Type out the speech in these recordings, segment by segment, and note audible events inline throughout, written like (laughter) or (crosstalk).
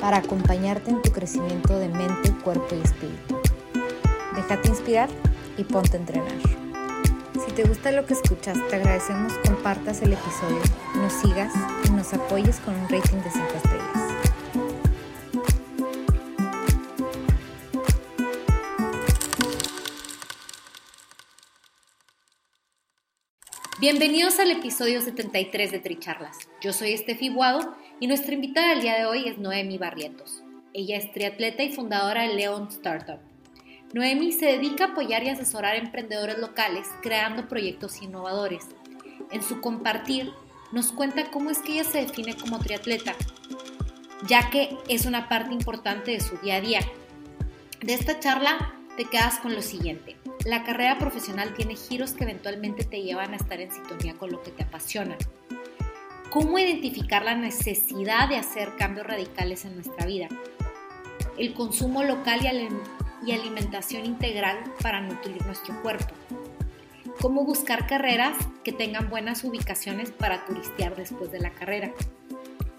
para acompañarte en tu crecimiento de mente, cuerpo y espíritu. Déjate inspirar y ponte a entrenar. Si te gusta lo que escuchas, te agradecemos compartas el episodio, nos sigas y nos apoyes con un rating de 5 estrellas. Bienvenidos al episodio 73 de Tricharlas. Yo soy Estefi Guado y nuestra invitada del día de hoy es Noemi Barrientos. Ella es triatleta y fundadora de Leon Startup. Noemi se dedica a apoyar y asesorar a emprendedores locales creando proyectos innovadores. En su compartir nos cuenta cómo es que ella se define como triatleta, ya que es una parte importante de su día a día. De esta charla te quedas con lo siguiente. La carrera profesional tiene giros que eventualmente te llevan a estar en sintonía con lo que te apasiona. ¿Cómo identificar la necesidad de hacer cambios radicales en nuestra vida? El consumo local y alimentación integral para nutrir nuestro cuerpo. Cómo buscar carreras que tengan buenas ubicaciones para turistear después de la carrera.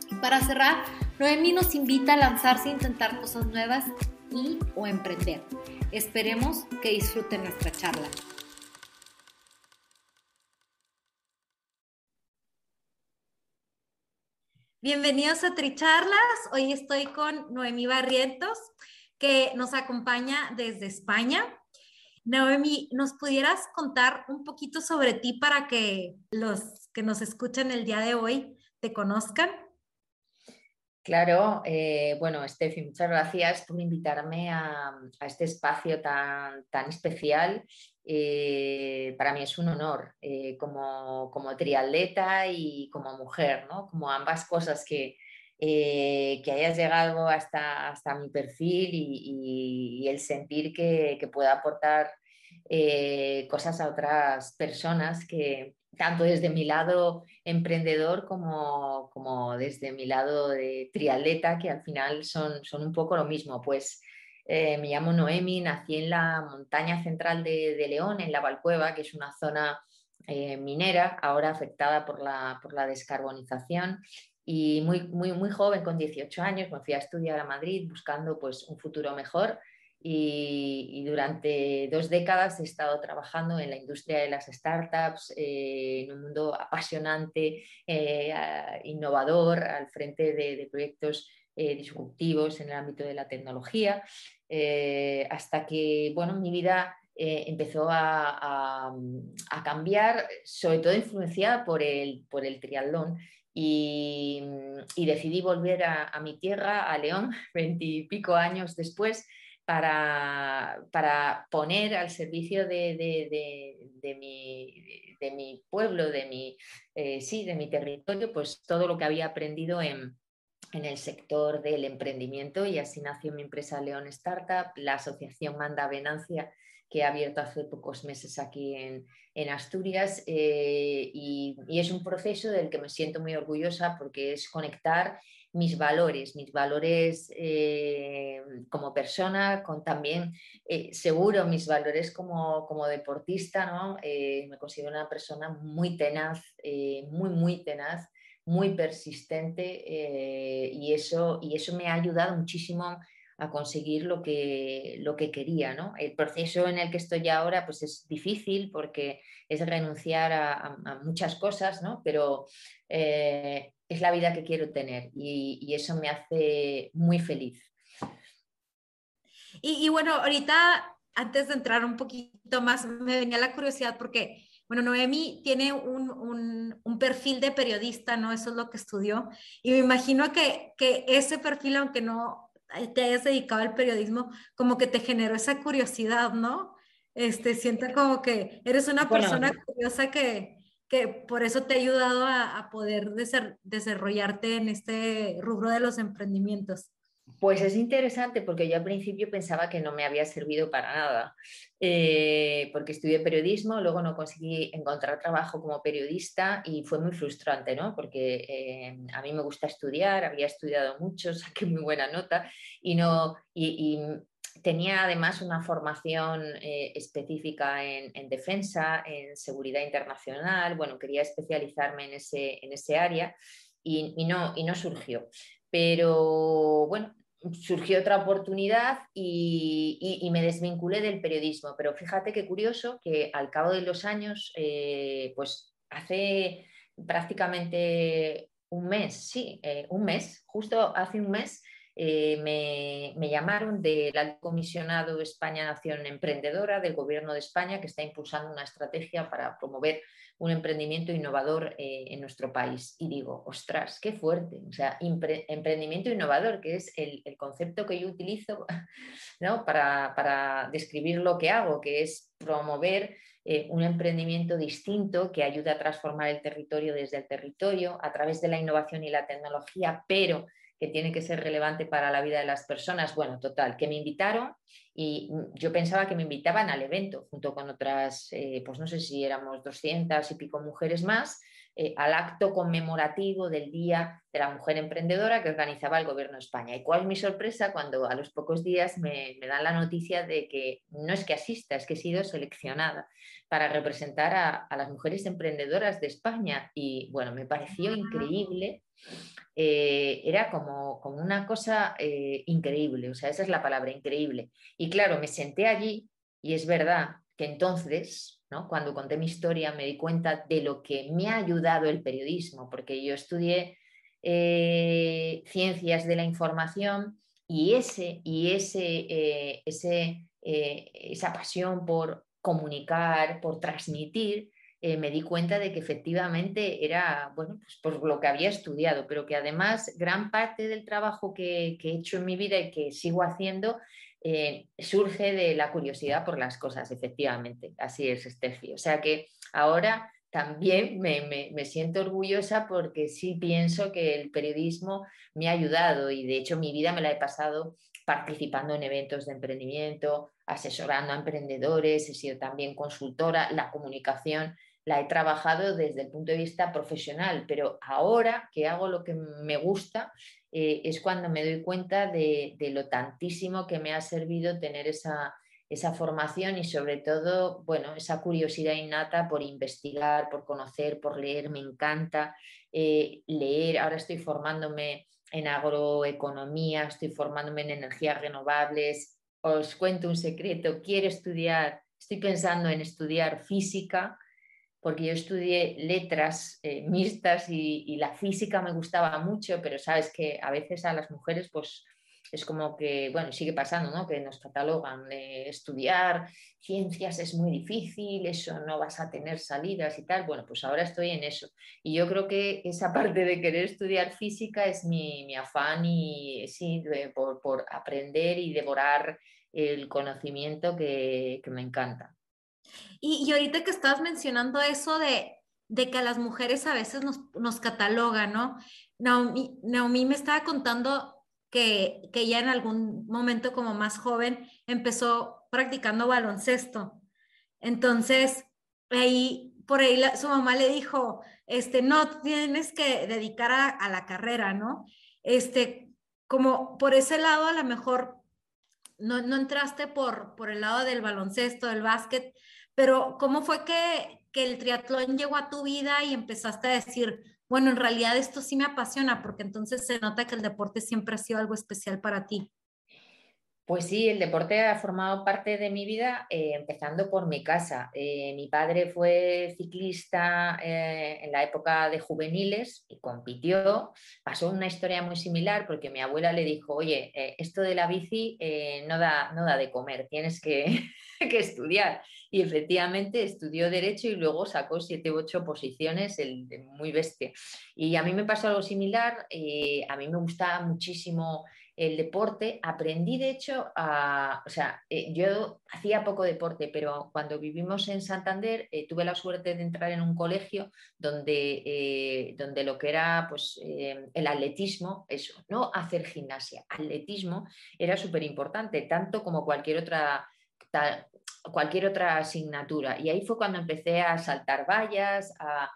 Y para cerrar, Noemi nos invita a lanzarse a intentar cosas nuevas y o emprender. Esperemos que disfruten nuestra charla. Bienvenidos a Tricharlas. Hoy estoy con Noemí Barrientos, que nos acompaña desde España. Noemí, ¿nos pudieras contar un poquito sobre ti para que los que nos escuchan el día de hoy te conozcan? Claro, eh, bueno, Steffi, muchas gracias por invitarme a, este espacio tan, tan especial. Eh, para mí es un honor eh, como, como, triatleta y como mujer, ¿no? como ambas cosas que, que hayas llegado hasta, hasta mi perfil y, el sentir que, que pueda aportar cosas a otras personas que, tanto desde mi lado emprendedor como, como desde mi lado de triatleta, que al final son, son un poco lo mismo. Pues eh, me llamo Noemi, nací en la montaña central de, León, en la Valcueva, que es una zona eh, minera, ahora afectada por la, por la descarbonización. Y muy, muy, muy joven, con 18 años, me fui a estudiar a Madrid buscando pues, un futuro mejor y, durante dos décadas he estado trabajando en la industria de las startups, eh, en un mundo apasionante, eh, innovador, al frente de, proyectos eh, disruptivos en el ámbito de la tecnología, hasta que bueno, mi vida empezó a, cambiar, sobre todo influenciada por el, por el triatlón. Y, decidí volver a, a mi tierra, a León, (laughs) veintipico años después, para, poner al servicio de, mi, pueblo, de mi, eh, sí, de mi territorio, pues todo lo que había aprendido en, el sector del emprendimiento. Y así nació mi empresa León Startup, la asociación Manda Venancia que ha abierto hace pocos meses aquí en, Asturias. Eh, y, es un proceso del que me siento muy orgullosa porque es conectar mis valores, mis valores eh, como persona, con también eh, seguro mis valores como, como deportista, ¿no? Eh, me considero una persona muy tenaz, muy, muy tenaz, muy persistente y, eso, y eso me ha ayudado muchísimo a conseguir lo que, lo que quería. ¿no? El proceso en el que estoy ahora pues es difícil porque es renunciar a, muchas cosas, ¿no? pero eh, es la vida que quiero tener y, eso me hace muy feliz. Y, bueno, ahorita antes de entrar un poquito más, me venía la curiosidad porque, bueno, Noemi tiene un, un, perfil de periodista, ¿no? Eso es lo que estudió. Y me imagino que, que ese perfil, aunque no te hayas dedicado al periodismo, como que te generó esa curiosidad, ¿no? Este, siento como que eres una persona curiosa que, que por eso te ha ayudado a, a poder desarrollarte en este rubro de los emprendimientos. Pues es interesante porque yo al principio pensaba que no me había servido para nada, eh, porque estudié periodismo, luego no conseguí encontrar trabajo como periodista y fue muy frustrante, ¿no? Porque eh, a mí me gusta estudiar, había estudiado mucho, (laughs) saqué muy buena nota y, no, y, tenía además una formación eh, específica en, defensa, en seguridad internacional, bueno, quería especializarme en ese, en ese área y, no, y no surgió. Pero bueno, surgió otra oportunidad y, me desvinculé del periodismo. Pero fíjate qué curioso que al cabo de los años, eh, pues hace prácticamente un mes, sí, eh, un mes, justo hace un mes, eh, me, llamaron del alto comisionado España Nación Emprendedora del Gobierno de España que está impulsando una estrategia para promover un emprendimiento innovador eh, en nuestro país. Y digo, ostras, qué fuerte. O sea, emprendimiento innovador, que es el, concepto que yo utilizo (laughs) ¿no? para, describir lo que hago, que es promover eh, un emprendimiento distinto que ayude a transformar el territorio desde el territorio a través de la innovación y la tecnología, pero que tiene que ser relevante para la vida de las personas. Bueno, total, que me invitaron y yo pensaba que me invitaban al evento junto con otras, eh, pues no sé si éramos 200 y pico mujeres más, eh, al acto conmemorativo del Día de la Mujer Emprendedora que organizaba el Gobierno de España. ¿Y cuál es mi sorpresa cuando a los pocos días me, dan la noticia de que no es que asista, es que he sido seleccionada para representar a, las mujeres emprendedoras de España? Y bueno, me pareció increíble. Eh, era como, como, una cosa eh, increíble, o sea, esa es la palabra, increíble. Y claro, me senté allí y es verdad que entonces cuando conté mi historia me di cuenta de lo que me ha ayudado el periodismo, porque yo estudié eh, ciencias de la información y, ese, y ese, eh, eh, esa pasión por comunicar, por transmitir, me di cuenta de que efectivamente era bueno, pues por lo que había estudiado, pero que además gran parte del trabajo que, que he hecho en mi vida y que sigo haciendo eh, surge de la curiosidad por las cosas, efectivamente. Así es, Steffi. O sea que ahora también me, siento orgullosa porque sí pienso que el periodismo me ha ayudado y de hecho mi vida me la he pasado participando en eventos de emprendimiento, asesorando a emprendedores, he sido también consultora, la comunicación la he trabajado desde el punto de vista profesional, pero ahora que hago lo que me gusta, eh, es cuando me doy cuenta de, lo tantísimo que me ha servido tener esa, formación y sobre todo, bueno, esa curiosidad innata por investigar, por conocer, por leer, me encanta eh, leer. Ahora estoy formándome en agroeconomía, estoy formándome en energías renovables. Os cuento un secreto, quiero estudiar, estoy pensando en estudiar física porque yo estudié letras eh, mixtas y, la física me gustaba mucho, pero sabes que a veces a las mujeres pues es como que, bueno, sigue pasando, ¿no? Que nos catalogan de estudiar ciencias es muy difícil, eso no vas a tener salidas y tal. Bueno, pues ahora estoy en eso. Y yo creo que esa (laughs) parte de querer estudiar física es mi, afán y sí, por, aprender y devorar el conocimiento que me encanta. Y, ahorita que estabas mencionando eso de, que a las mujeres a veces nos, catalogan, ¿no? Naomi, me estaba contando que, que ella en algún momento como más joven empezó practicando baloncesto. Entonces, ahí, por ahí su mamá le dijo, este, no, tienes que dedicar a, la carrera, ¿no? Este, como por ese lado a lo mejor no, no entraste por, por el lado del baloncesto, del básquet, pero ¿cómo fue que, el triatlón llegó a tu vida y empezaste a decir, bueno, en realidad esto sí me apasiona, porque entonces se nota que el deporte siempre ha sido algo especial para ti? Pues sí, el deporte ha formado parte de mi vida, eh, empezando por mi casa. Eh, mi padre fue ciclista eh, en la época de juveniles y compitió. Pasó una historia muy similar porque mi abuela le dijo, oye, esto de la bici no, da, no da de comer, tienes que, (laughs) que, estudiar. Y efectivamente estudió derecho y luego sacó siete u ocho posiciones, el, muy bestia. Y a mí me pasó algo similar, a mí me gustaba muchísimo el deporte, aprendí de hecho a, o sea, eh, yo hacía poco deporte, pero cuando vivimos en Santander eh, tuve la suerte de entrar en un colegio donde, eh, donde lo que era pues, el atletismo, eso, no hacer gimnasia, atletismo era súper importante, tanto como cualquier otra cualquier otra asignatura. Y ahí fue cuando empecé a saltar vallas, a,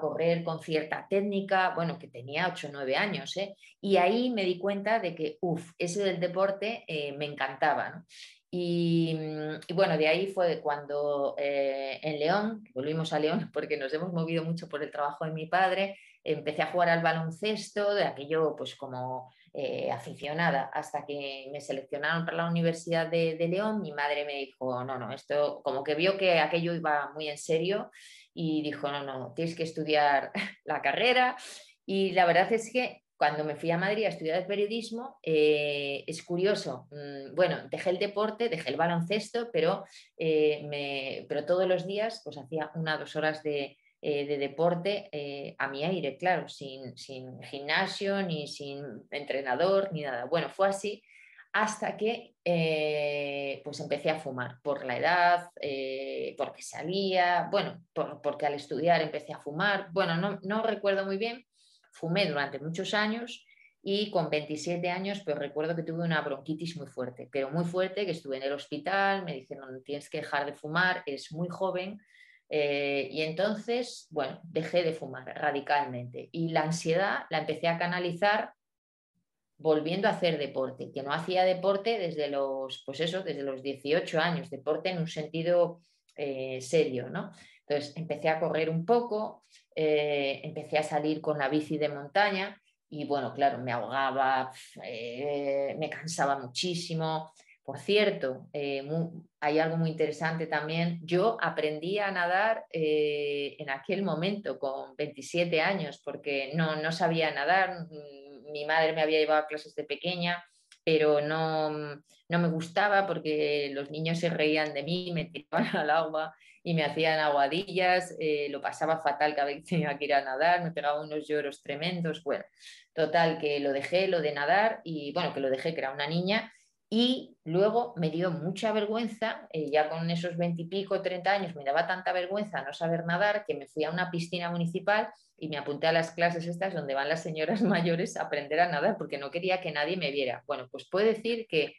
correr con cierta técnica, bueno, que tenía 8 o 9 años, ¿eh? y ahí me di cuenta de que, uff, ese del deporte eh, me encantaba. Y, y, bueno, de ahí fue cuando eh, en León, volvimos a León (laughs) porque nos hemos movido mucho por el trabajo de mi padre, empecé a jugar al baloncesto, de aquello pues como eh, aficionada, hasta que me seleccionaron para la Universidad de, León, mi madre me dijo, no, no, esto como que vio que aquello iba muy en serio y dijo, no, no, tienes que estudiar (laughs) la carrera. Y la verdad es que cuando me fui a Madrid a estudiar periodismo, eh, es curioso, mm, bueno, dejé el deporte, dejé el baloncesto, pero, eh, me, pero todos los días pues hacía una o dos horas de, eh, de deporte a mi aire, claro, sin, sin, gimnasio, ni sin entrenador, ni nada. Bueno, fue así hasta que eh, pues empecé a fumar por la edad, eh, porque salía, bueno, porque al estudiar empecé a fumar, bueno, no, no, recuerdo muy bien, fumé durante muchos años y con 27 años pues recuerdo que tuve una bronquitis muy fuerte, pero muy fuerte, que estuve en el hospital, me dijeron tienes que dejar de fumar, es muy joven. Eh, y entonces, bueno, dejé de fumar radicalmente. Y la ansiedad la empecé a canalizar volviendo a hacer deporte, que no hacía deporte desde los, pues eso, desde los 18 años, deporte en un sentido eh, serio, ¿no? Entonces empecé a correr un poco, eh, empecé a salir con la bici de montaña y bueno, claro, me ahogaba, me cansaba muchísimo. Por cierto, hay algo muy interesante también. Yo aprendí a nadar en aquel momento con 27 años porque no, no sabía nadar, mi madre me había llevado a clases de pequeña, pero no, no me gustaba porque los niños se reían de mí, me tiraban (laughs) al agua y me hacían aguadillas, eh, lo pasaba fatal cada vez que tenía que ir a nadar, me pegaba unos lloros tremendos, bueno, total que lo dejé, lo de nadar y bueno, que lo dejé, que era una niña y luego me dio mucha vergüenza, eh, ya con esos veintipico, treinta años, me daba tanta vergüenza no saber nadar que me fui a una piscina municipal y me apunté a las clases estas donde van las señoras (laughs) mayores a aprender a nadar porque no quería que nadie me viera. Bueno, pues puedo decir que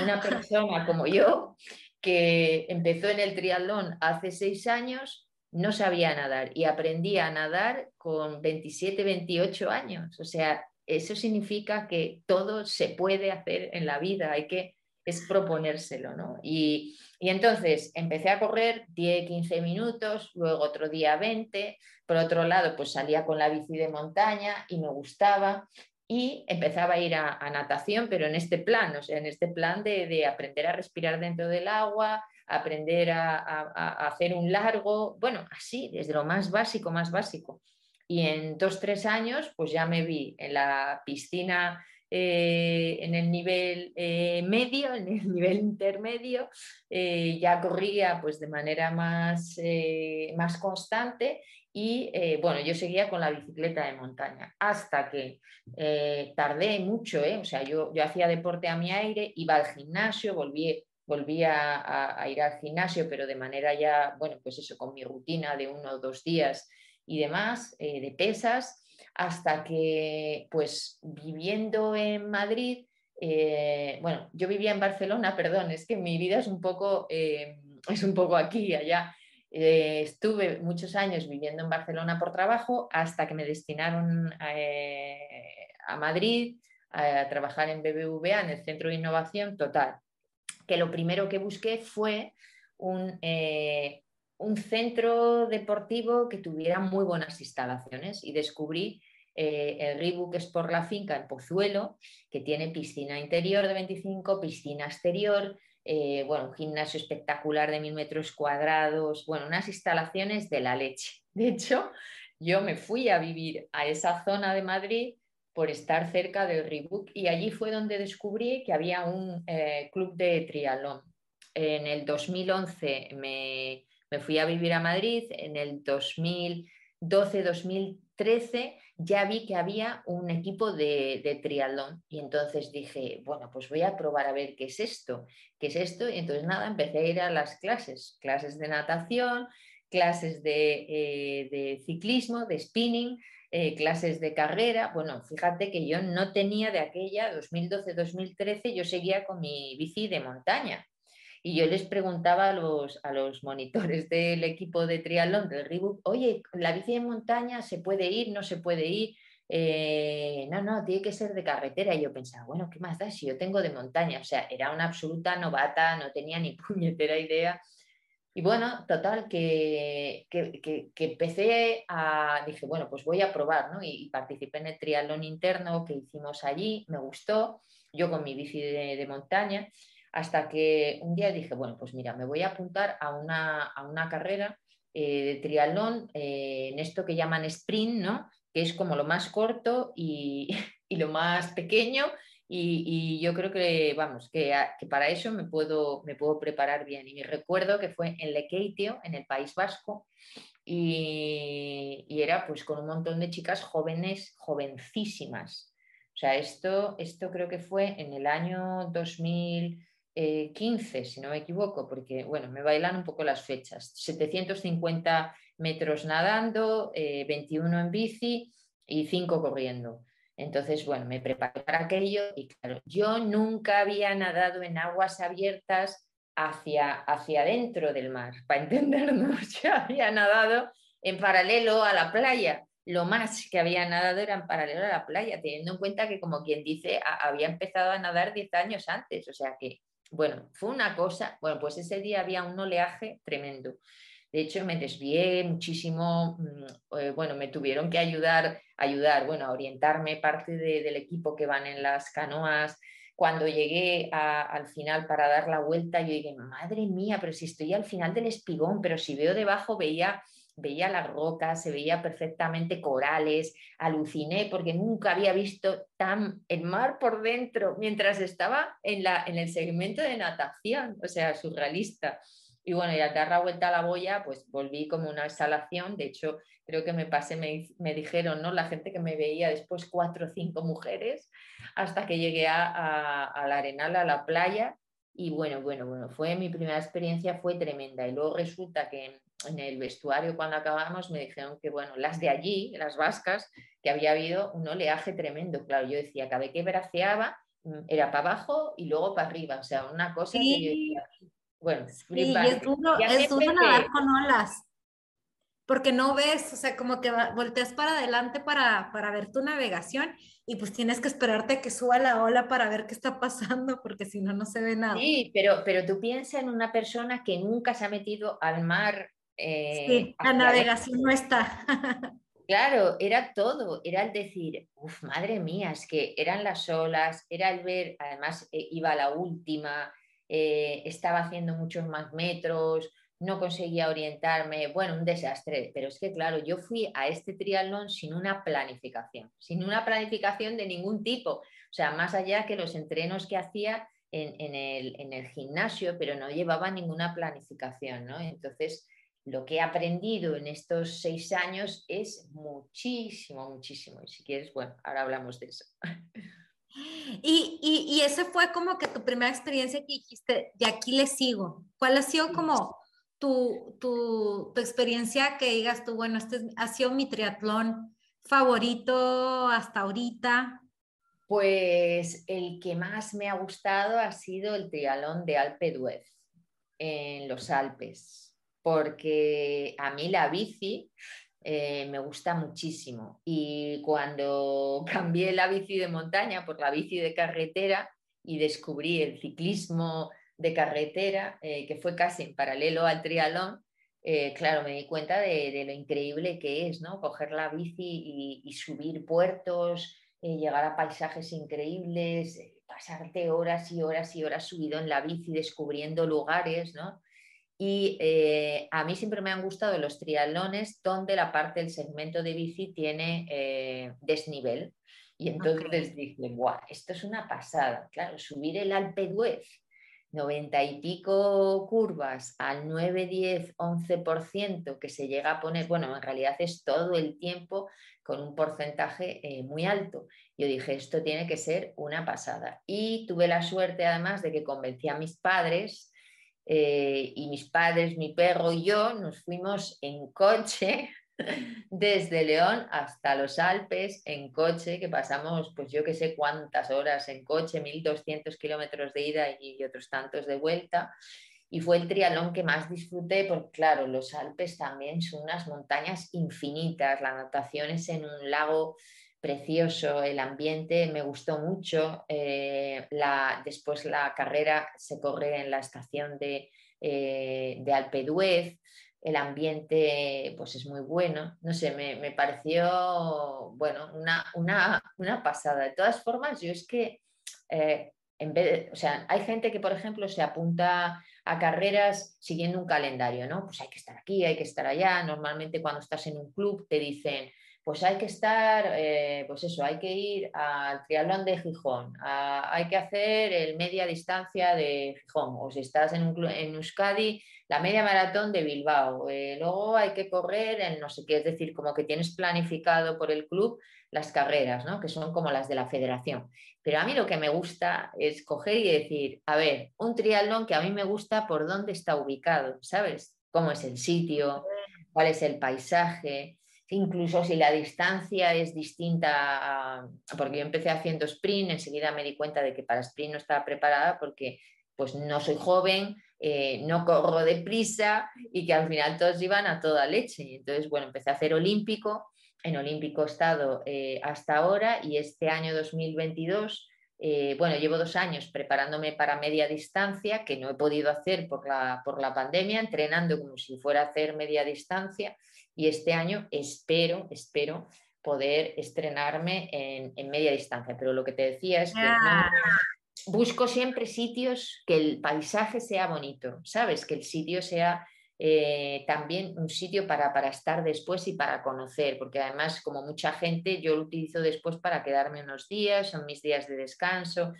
una persona como yo, que empezó en el triatlón hace seis años, no sabía nadar y aprendí a nadar con 27, 28 años. O sea, eso significa que todo se puede hacer en la vida, hay que es proponérselo, ¿no? Y, entonces empecé a correr 10, 15 minutos, luego otro día 20, por otro lado pues salía con la bici de montaña y me gustaba y empezaba a ir a, natación, pero en este plan, o sea, en este plan de, aprender a respirar dentro del agua, aprender a, a hacer un largo, bueno, así, desde lo más básico, más básico. Y en dos, tres años, pues ya me vi en la piscina eh, en el nivel eh, medio, en el (laughs) nivel intermedio, eh, ya corría pues de manera más, más constante y bueno, yo seguía con la bicicleta de montaña hasta que tardé mucho, o sea, yo, yo hacía deporte a mi aire, iba al gimnasio, volví a, a, ir al gimnasio, pero de manera ya, bueno, pues eso, con mi rutina de uno o dos días y demás, eh, de pesas, hasta que, pues, viviendo en Madrid, eh, bueno, yo vivía en Barcelona, perdón, es que mi vida es un poco, eh, es un poco aquí allá. estuve muchos años viviendo en Barcelona por trabajo hasta que me destinaron a Madrid a trabajar en BBVA, en el Centro de Innovación Total, que lo primero que busqué fue un, un centro deportivo que tuviera muy buenas instalaciones y descubrí eh, el Reebok por la Finca en Pozuelo, que tiene piscina interior de 25, piscina exterior, eh, bueno, un gimnasio espectacular de mil metros cuadrados, bueno, unas instalaciones de la leche. (laughs) De hecho, yo me fui a vivir a esa zona de Madrid por estar cerca del Reebok y allí fue donde descubrí que había un eh, club de triatlón. En el 2011 me, me fui a vivir a Madrid en el 2012-2013, 2013 ya vi que había un equipo de, triatlón y entonces dije, bueno, pues voy a probar a ver qué es esto, qué es esto. Y entonces nada, empecé a ir a las clases, clases de natación, clases de, eh, ciclismo, de spinning, eh, clases de carrera. Bueno, fíjate que yo no tenía de aquella 2012-2013, yo seguía con mi bici de montaña. Y yo les preguntaba a los, a los monitores del equipo de triatlón del Reebok, oye, ¿la bici de montaña se puede ir? ¿No se puede ir? Eh, no, no, tiene que ser de carretera. Y yo pensaba, bueno, ¿qué más da si yo tengo de montaña? O sea, era una absoluta novata, no tenía ni (laughs) puñetera idea y bueno, total, que, que, empecé a, dije, bueno, pues voy a probar, ¿no? Y, participé en el triatlón interno que hicimos allí, me gustó, yo con mi bici de, montaña, hasta que un día dije, bueno, pues mira, me voy a apuntar a una, a una carrera eh, de triatlón eh, en esto que llaman sprint, ¿no? Que es como lo más corto y, (laughs) y lo más pequeño y, yo creo que, vamos, que, para eso me puedo, me puedo preparar bien. Y me recuerdo que fue en Lekeitio, en el País Vasco, y, era pues con un montón de chicas jóvenes, jovencísimas. O sea, esto, esto creo que fue en el año 2015, si no me equivoco, porque, bueno, me bailan un poco las fechas. 750 metros nadando, 21 eh, en bici y 5 corriendo. Entonces, bueno, me preparé para aquello y claro, yo nunca había nadado en aguas abiertas hacia, hacia dentro del mar, (laughs) para entendernos, yo había nadado en paralelo a la playa. Lo más que había nadado era en paralelo a la playa, teniendo en cuenta que, como quien dice, había empezado a nadar 10 años antes. O sea que, bueno, fue una cosa, bueno, pues ese día había un oleaje tremendo. De hecho, me desvié muchísimo, mm, eh, bueno, me tuvieron que ayudar, ayudar, bueno, a orientarme parte del equipo que van en las canoas. Cuando llegué al final para dar la vuelta, yo dije, madre mía, pero si estoy al final del espigón, pero si veo debajo, veía, veía las rocas, se veía perfectamente corales, aluciné porque nunca había visto tan el mar por dentro mientras estaba en, la, en el segmento de natación, o sea, surrealista. Y bueno, y al dar la vuelta a la boya, pues volví como una exhalación. De hecho, creo que me pasé, me, dijeron, ¿no? La gente que me veía después, cuatro o cinco mujeres, hasta que llegué a, a, la arenal, a la playa. Y bueno, bueno, bueno, fue mi primera experiencia, fue tremenda. Y luego resulta que en, el vestuario, cuando acabamos, me dijeron que, bueno, las de allí, las vascas, que había habido un oleaje tremendo. Claro, yo decía, cada vez que braceaba, mm, era para abajo y luego para arriba. O sea, una cosa que yo decía, bueno, y es duro, es duro nadar con olas, porque no ves, o sea, como que volteas para adelante para, para ver tu navegación y pues tienes que esperarte que suba la ola para ver qué está pasando, porque si no, no se ve nada. Sí, pero, pero tú piensas en una persona que nunca se ha metido al mar. Eh, sí, la navegación no está. (laughs) Claro, era todo, era el decir, uff, madre mía, es que eran las olas, era el ver, además eh, iba a la última, eh, estaba haciendo muchos más metros, no conseguía orientarme, bueno, un desastre, pero es que claro, yo fui a este triatlón sin una planificación, sin una planificación de ningún tipo, o sea, más allá que los entrenos que hacía en, el, gimnasio, pero no llevaba ninguna planificación, ¿no? Entonces, lo que he aprendido en estos seis años es muchísimo, muchísimo. Y si quieres, bueno, ahora hablamos de eso. Y, y, ese fue como que tu primera experiencia que dijiste, de aquí le sigo. ¿Cuál ha sido como tu, tu, tu experiencia que digas tú, bueno, este ha sido mi triatlón favorito hasta ahorita? Pues el que más me ha gustado ha sido el triatlón de Alpe d'Huez en los Alpes, porque a mí la bici eh, me gusta muchísimo. Y cuando (laughs) cambié la bici de montaña por la bici de carretera y descubrí el ciclismo de carretera, eh, que fue casi en paralelo al triatlón, eh, claro, me di cuenta de, lo increíble que es, ¿no? Coger la bici y, subir puertos, llegar a paisajes increíbles, pasarte horas y horas y horas subido en la bici descubriendo lugares, ¿no? Y eh, a mí siempre me han gustado los triatlones donde la parte del segmento de bici tiene eh, desnivel. Y entonces dije, Buah, esto es una pasada. Claro, subir el Alpe d'Huez 90 y pico curvas al 9, 10, 11% que se llega a poner, bueno, en realidad es todo el tiempo con un porcentaje eh, muy alto. Yo dije, esto tiene que ser una pasada. Y tuve la suerte además de que convencí a mis padres eh, y mis padres, mi perro y yo nos fuimos en coche (laughs) desde León hasta los Alpes en coche, que pasamos pues yo que sé cuántas horas en coche, 1200 kilómetros de ida y otros tantos de vuelta. Y fue el triatlón que más disfruté porque, claro, los Alpes también son unas montañas infinitas, la natación es en un lago precioso, el ambiente me gustó mucho. Eh, después la carrera se corre en la estación de, eh, de Alpe d'Huez, el ambiente pues es muy bueno. No sé, me, pareció, bueno, una, una, una, pasada. De todas formas, yo es que... Eh, en vez o sea, hay gente que, por ejemplo, se apunta a carreras siguiendo un calendario, ¿no? Pues hay que estar aquí, hay que estar allá. Normalmente cuando estás en un club te dicen, pues hay que estar, eh, pues eso, hay que ir al triatlón de Gijón, hay que hacer el media distancia de Gijón, o si estás en, un, en Euskadi, la media maratón de Bilbao, eh, luego hay que correr en no sé qué, es decir, como que tienes planificado por el club las carreras, ¿no? que son como las de la federación. Pero a mí lo que me gusta es coger y decir, a ver, un triatlón que a mí me gusta por dónde está ubicado, ¿sabes? ¿Cómo es el sitio? ¿Cuál es el paisaje? Incluso si la distancia es distinta, porque yo empecé haciendo sprint, enseguida me di cuenta de que para sprint no estaba preparada porque pues no soy joven, eh, no corro deprisa y que al final todos iban a toda leche. Entonces, bueno, empecé a hacer olímpico en olímpico estado eh, hasta ahora y este año 2022, eh, bueno, llevo dos años preparándome para media distancia, que no he podido hacer por la, por la pandemia, entrenando como si fuera a hacer media distancia y este año espero, espero poder estrenarme en, media distancia. Pero lo que te decía es que busco siempre sitios que el paisaje sea bonito, ¿sabes? Que el sitio sea eh, también un sitio para, para, estar después y para conocer, porque además, como mucha gente, yo lo utilizo después para quedarme unos días, son mis días de descanso,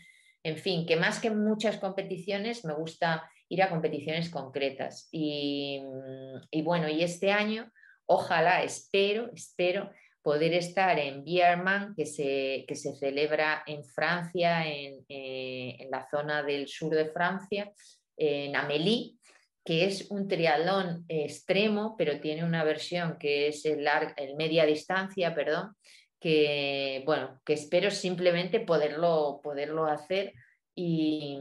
en fin, que más que muchas competiciones, me gusta ir a competiciones concretas. Y, bueno, y este año, ojalá, espero, espero poder estar en Bierman, que se, que se celebra en Francia, en, eh, en la zona del sur de Francia, en Amélie, que es un triatlón extremo, pero tiene una versión que es el, el media distancia, perdón, que bueno, que espero simplemente poderlo, poderlo hacer y,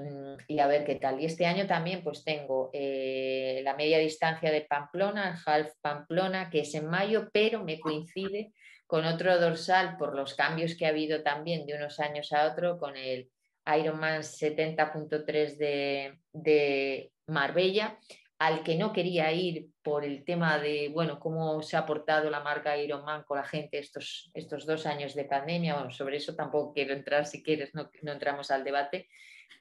a ver qué tal. Y este año también pues tengo eh, la media distancia de Pamplona, el Half Pamplona, que es en mayo, pero me coincide con otro dorsal por los cambios que ha habido también de unos años a otro con el Ironman 70.3 de, de Marbella, al que no quería ir por el tema de, bueno, cómo se ha portado la marca Ironman con la gente estos, estos dos años de pandemia. Bueno, sobre eso tampoco quiero entrar, si quieres, no, entramos al debate,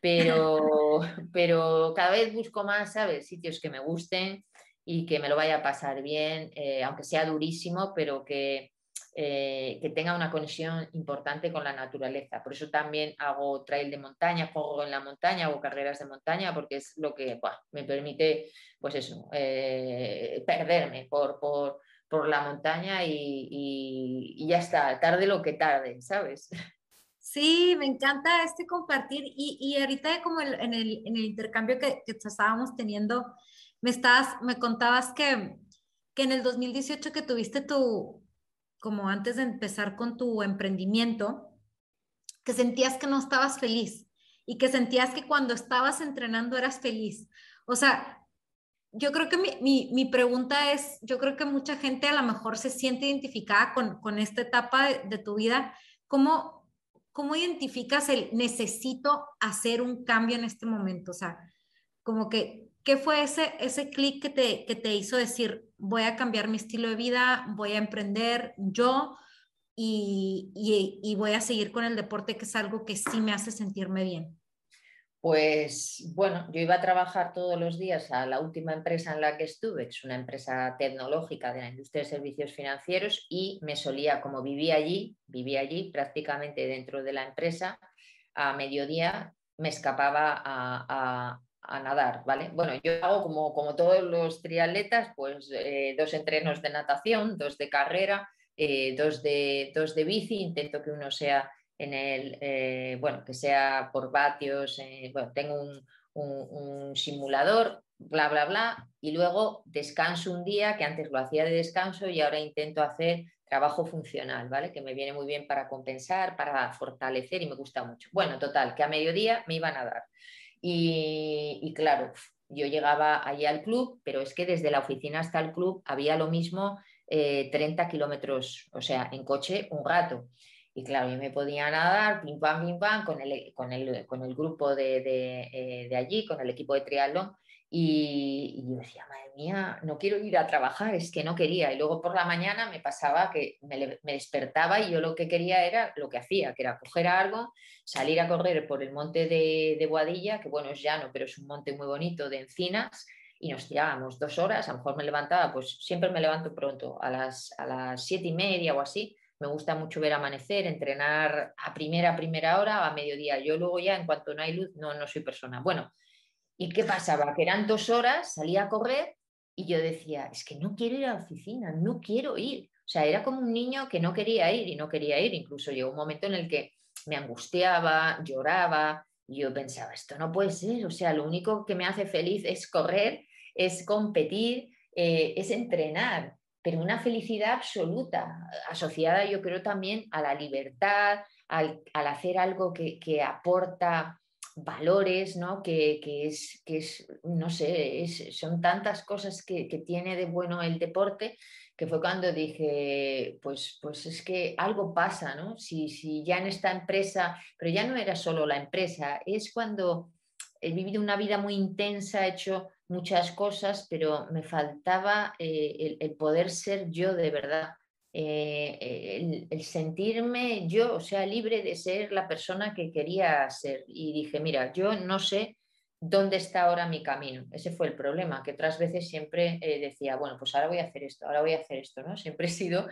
pero, (laughs) pero cada vez busco más, ¿sabes? Sitios que me gusten y que me lo vaya a pasar bien, eh, aunque sea durísimo, pero que, eh, que tenga una conexión importante con la naturaleza. Por eso también hago trail de montaña, juego en la montaña, hago carreras de montaña, porque es lo que me permite, pues eso, eh, perderme por, por, la montaña y, ya está, tarde lo que tarde, ¿sabes? Sí, me encanta este compartir y, y ahorita como en, el, en, el, intercambio que, que, estábamos teniendo, me, estás, me contabas que, que en el 2018 que tuviste tu, como antes de empezar con tu emprendimiento, que sentías que no estabas feliz y que sentías que cuando estabas entrenando eras feliz. O sea, yo creo que mi, mi, pregunta es, yo creo que mucha gente a lo mejor se siente identificada con, con esta etapa de, de, tu vida. ¿Cómo, ¿Cómo identificas el necesito hacer un cambio en este momento? O sea, como que ¿Qué fue ese, ese clic que te, que te hizo decir, voy a cambiar mi estilo de vida, voy a emprender yo y, y, voy a seguir con el deporte, que es algo que sí me hace sentirme bien? Pues bueno, yo iba a trabajar todos los días a la última empresa en la que estuve, que es una empresa tecnológica de la industria de servicios financieros, y me solía, como vivía allí, vivía allí prácticamente dentro de la empresa, a mediodía me escapaba a, nadar, ¿vale? Bueno, yo hago como, como todos los triatletas, pues eh, dos entrenos de natación, dos de carrera, eh, dos, de, dos de bici, intento que uno sea en el, eh, bueno, que sea por vatios, tengo un, un, simulador, bla, bla, bla, y luego descanso un día, que antes lo hacía de descanso y ahora intento hacer trabajo funcional, ¿vale? Que me viene muy bien para compensar, para fortalecer y me gusta mucho. Bueno, total, que a mediodía me iban a dar. Y, claro, yo llegaba allí al club, pero es que desde la oficina hasta el club había lo mismo 30 eh, kilómetros, o sea, en coche un rato. Y claro, yo me podía nadar, pim pam, pim pam, con el, con el, con el grupo de, de, eh, de allí, con el equipo de triatlón, y, yo decía, madre mía, no quiero ir a trabajar, es que no quería. Y luego por la mañana me pasaba que me, despertaba y yo lo que quería era lo que hacía, que era coger algo, salir a correr por el monte de, de Boadilla, que bueno, es llano, pero es un monte muy bonito de encinas, y nos tirábamos dos horas, a lo mejor me levantaba, pues siempre me levanto pronto, a las, a las siete y media o así, me gusta mucho ver amanecer, entrenar a primera, primera hora, a mediodía. Yo luego ya, en cuanto no hay luz, no, no soy persona. Bueno, ¿Y qué pasaba? Que eran dos horas, salía a correr y yo decía, es que no quiero ir a la oficina, no quiero ir. O sea, era como un niño que no quería ir y no quería ir. Incluso llegó un momento en el que me angustiaba, lloraba y yo pensaba, esto no puede ser. O sea, lo único que me hace feliz es correr, es competir, eh, es entrenar, pero una felicidad absoluta, asociada yo creo también a la libertad, al, hacer algo que, que aporta valores, ¿no? Que, es, que es, no sé, son tantas cosas que, tiene de bueno el deporte que fue cuando dije, pues, pues es que algo pasa, ¿no? Si, si ya en esta empresa, pero ya no era solo la empresa, es cuando he vivido una vida muy intensa, he hecho muchas cosas, pero me faltaba eh, el, poder ser yo de verdad. Eh, el, sentirme yo, o sea, libre de ser la persona que quería ser. Y dije, mira, yo no sé dónde está ahora mi camino. Ese fue el problema, que otras veces siempre eh, decía, bueno, pues ahora voy a hacer esto, ahora voy a hacer esto, ¿no? Siempre he sido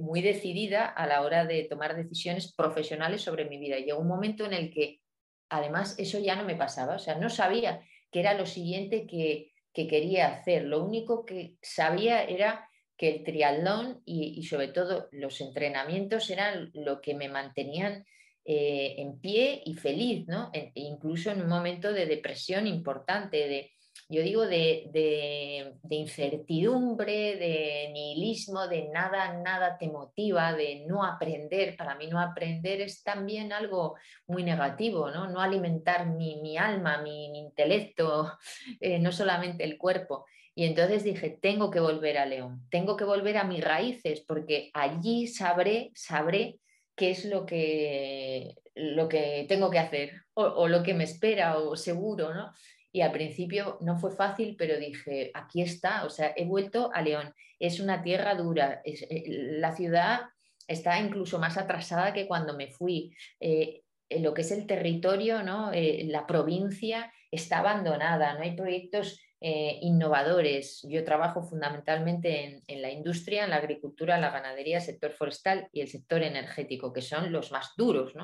muy decidida a la hora de tomar decisiones profesionales sobre mi vida. Llegó un momento en el que, además, eso ya no me pasaba, o sea, no sabía que era lo siguiente que, que quería hacer. Lo único que sabía era que el triatlón y, sobre todo los entrenamientos eran lo que me mantenían eh, en pie y feliz, ¿no? E incluso en un momento de depresión importante, de, yo digo, de, de, incertidumbre, de nihilismo, de nada, nada te motiva, de no aprender. Para mí no aprender es también algo muy negativo, ¿no? No alimentar mi, alma, mi, intelecto, (laughs) eh, no solamente el cuerpo. Y entonces dije, tengo que volver a León, tengo que volver a mis raíces, porque allí sabré, sabré qué es lo que, lo que tengo que hacer o, lo que me espera o seguro, ¿no? Y al principio no fue fácil, pero dije, aquí está, o sea, he vuelto a León. Es una tierra dura, eh, la ciudad está incluso más atrasada que cuando me fui. Eh, lo que es el territorio, ¿no? Eh, la provincia está abandonada, no hay proyectos innovadores. Yo trabajo fundamentalmente en, la industria, en la agricultura, la ganadería, el sector forestal y el sector energético, que son los más duros.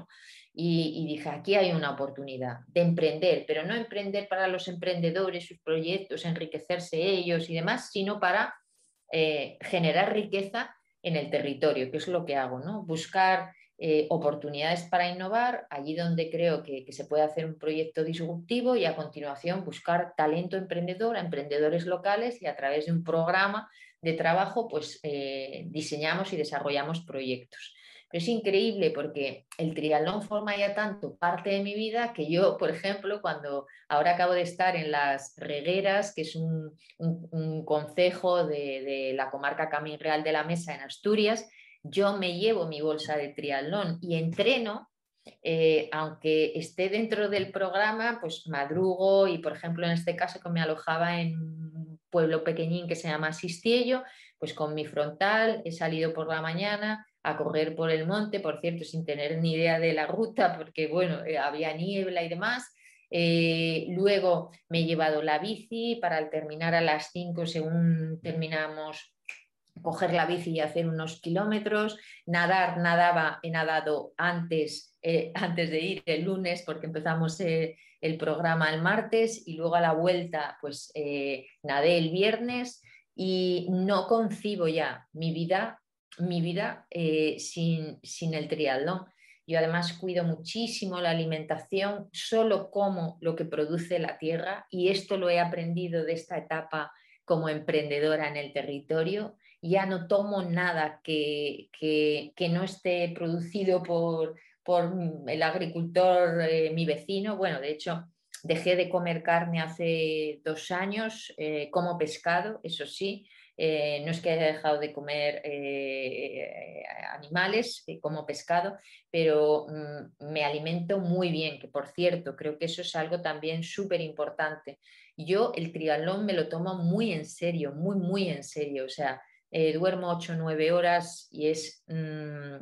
Y, dije, aquí hay una oportunidad de emprender, pero no emprender para los emprendedores, sus proyectos, enriquecerse ellos y demás, sino para eh, generar riqueza en el territorio, que es lo que hago, ¿no? buscar eh, oportunidades para innovar, allí donde creo que, se puede hacer un proyecto disruptivo y a continuación buscar talento emprendedor a emprendedores locales y a través de un programa de trabajo pues eh, diseñamos y desarrollamos proyectos. Es increíble porque el triatlón forma ya tanto parte de mi vida que yo, por ejemplo, cuando ahora acabo de estar en las Regueras, que es un, concejo de, de la comarca Camín Real de la Mesa en Asturias, yo me llevo mi bolsa de triatlón y entreno, eh, aunque esté dentro del programa, pues madrugo y, por ejemplo, en este caso que me alojaba en un pueblo pequeñín que se llama Sistiello, pues con mi frontal he salido por la mañana a correr por el monte, por cierto, sin tener ni idea de la ruta, porque bueno, eh, había niebla y demás. Eh, luego me he llevado la bici para terminar a las 5 según terminamos coger la bici y hacer unos kilómetros, nadar, nadaba, he nadado antes, eh, (laughs) antes de ir el lunes porque empezamos el programa el martes y luego a la vuelta pues nadé el viernes y no concibo ya mi vida, mi vida eh, sin, sin el triatlón. Yo además cuido muchísimo la alimentación, solo como lo que produce la tierra y esto lo he aprendido de esta etapa como emprendedora en el territorio. Ya no tomo nada que, que, no esté producido por, por el agricultor, eh, mi vecino. Bueno, de hecho, dejé de comer carne hace dos años, eh, como pescado, eso sí, eh, no es que haya dejado de comer eh, animales eh, como pescado, pero mm, me alimento muy bien, que por cierto, creo que eso es algo también súper importante. Yo el triatlón me lo tomo muy en serio, muy, muy en serio. O sea, duermo 8 o 9 horas y es mm,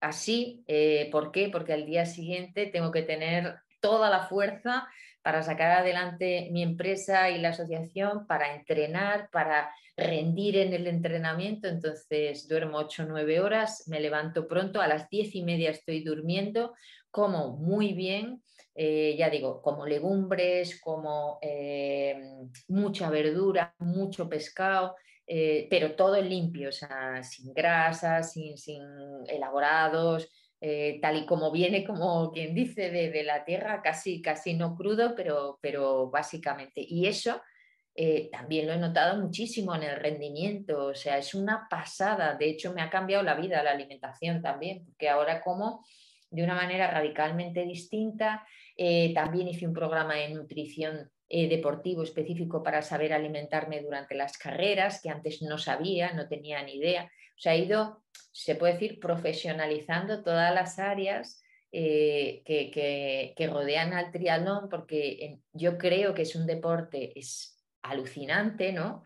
así. ¿Por qué? Porque al día siguiente tengo que tener toda la fuerza para sacar adelante mi empresa y la asociación, para entrenar, para rendir en el entrenamiento. Entonces duermo 8 o 9 horas, me levanto pronto, a las 10 y media estoy durmiendo, como muy bien. Eh, ya digo, como legumbres, como eh, mucha verdura, mucho pescado, eh, pero todo limpio, o sea, sin grasas, sin, sin elaborados, eh, tal y como viene, como quien dice, de, la tierra, casi, casi no crudo, pero, pero básicamente. Y eso eh, también lo he notado muchísimo en el rendimiento, o sea, es una pasada. De hecho, me ha cambiado la vida la alimentación también, porque ahora como de una manera radicalmente distinta. Eh, también hice un programa de nutrición deportivo específico para saber alimentarme durante las carreras, que antes no sabía, no tenía ni idea. O sea, ha ido, se puede decir, profesionalizando todas las áreas eh, que, rodean al triatlón, porque yo creo que es un deporte, es alucinante, ¿no?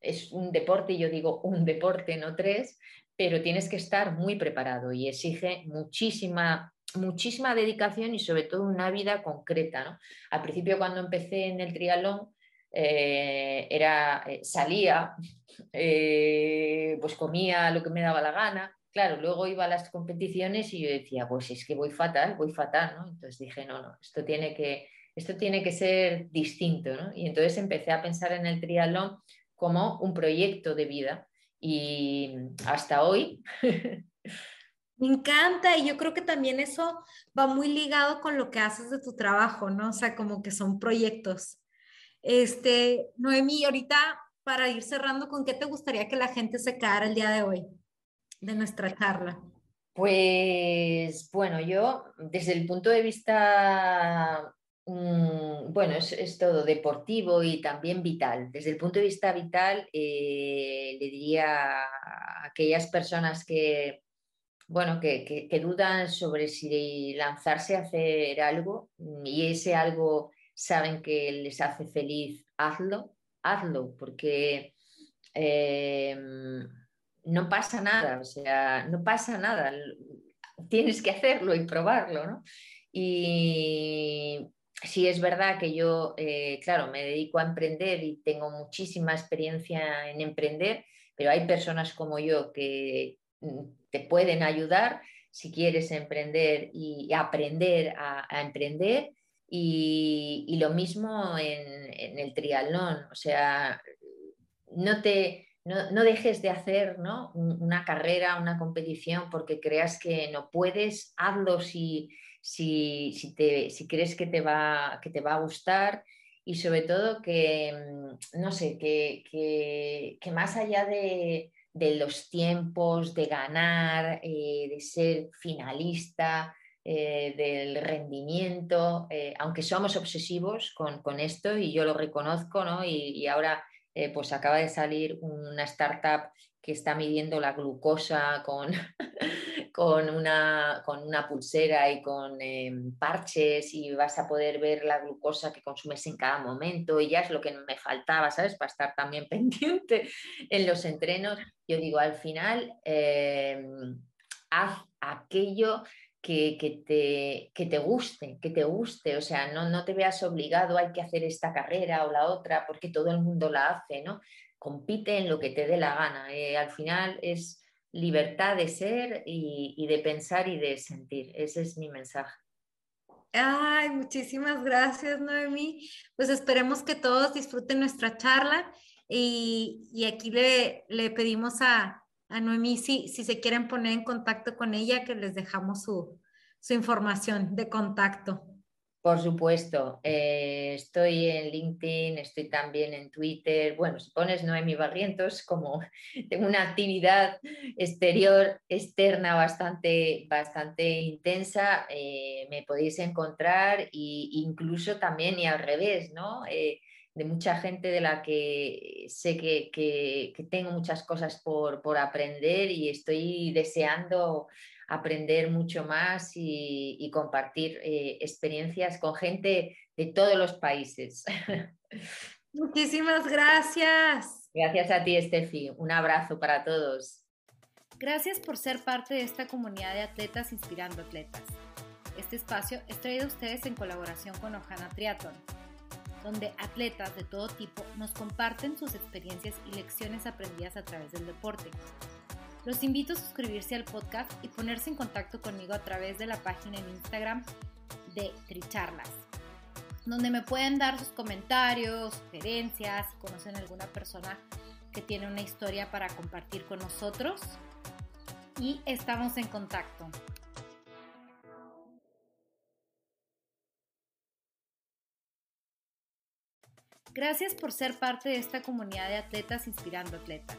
Es un, deporte, yo digo un deporte, no tres, pero tienes que estar muy preparado y exige muchísima muchísima dedicación y sobre todo una vida concreta. ¿no? Al principio cuando empecé en el triatlón eh, era, eh, salía, (laughs) eh, pues comía lo que me daba la gana. Claro, luego iba a las competiciones y yo decía, pues es que voy fatal, voy fatal, ¿no? Entonces dije, no, no, esto tiene que, esto tiene que ser distinto, ¿no? Y entonces empecé a pensar en el triatlón como un proyecto de vida y hasta hoy. (laughs) Me encanta y yo creo que también eso va muy ligado con lo que haces de tu trabajo, ¿no? O sea, como que son proyectos. Este, Noemí, ahorita para ir cerrando, ¿con qué te gustaría que la gente se quedara el día de hoy de nuestra charla? Pues bueno, yo desde el punto de vista, mm, bueno, es, todo deportivo y también vital. Desde el punto de vista vital, eh, le diría a aquellas personas que, bueno, que, dudan sobre si lanzarse a hacer algo y ese algo saben que les hace feliz, hazlo, hazlo, porque em, no pasa nada, o sea, no pasa nada, tienes que hacerlo y probarlo, ¿no? Y sí es verdad que yo, eh, claro, me dedico a emprender y tengo muchísima experiencia en emprender, pero hay personas como yo que mm, te pueden ayudar si quieres emprender y aprender a emprender y, lo mismo en, el triatlón, o sea, no, te, no, dejes de hacer una carrera, una competición porque creas que no puedes, hazlo si, si, si, te, si crees que te, va, que te va a gustar y sobre todo que, mm, no sé, que, que, más allá de, los tiempos, de ganar, eh, de ser finalista, eh, del rendimiento, eh, aunque somos obsesivos con, esto y yo lo reconozco, ¿no? y, ahora eh, pues acaba de salir una startup que está midiendo la glucosa con, (laughs) con, una, con una pulsera y con parches y vas a poder ver la glucosa que consumes en cada momento y ya es lo que me faltaba, ¿sabes? Para estar también (laughs) pendiente en los entrenos. Yo digo, al final, haz aquello que, te, que, te, guste, que te guste, o sea, no, no te veas obligado, hay que hacer esta carrera o la otra, porque todo el mundo la hace, ¿no? Compite en lo que te dé la gana. Eh, al final es libertad de ser y, de pensar y de sentir. Ese es mi mensaje. Ay, muchísimas gracias, Noemí. Pues esperemos que todos disfruten nuestra charla y, y aquí le, le, pedimos a, a Noemí si, si, se quieren poner en contacto con ella, que les dejamos su, su información de contacto. Por supuesto, eh, estoy en LinkedIn, estoy también en Twitter. Bueno, si pones Noemi Barrientos, como (laughs) tengo una actividad exterior, externa bastante, bastante intensa, eh, me podéis encontrar e incluso también y al revés, ¿no? Eh, de mucha gente de la que sé que, que, que tengo muchas cosas por, por aprender y estoy deseando aprender mucho más y, compartir eh, experiencias con gente de todos los países. (laughs) Muchísimas gracias. Gracias a ti, Estefi. Un abrazo para todos. Gracias por ser parte de esta comunidad de atletas inspirando atletas. Este espacio es traído a ustedes en colaboración con Ojana Triathlon, donde atletas de todo tipo nos comparten sus experiencias y lecciones aprendidas a través del deporte los invito a suscribirse al podcast y ponerse en contacto conmigo a través de la página en Instagram de Tricharlas, donde me pueden dar sus comentarios, sugerencias, si conocen alguna persona que tiene una historia para compartir con nosotros. Y estamos en contacto. Gracias por ser parte de esta comunidad de atletas inspirando atletas.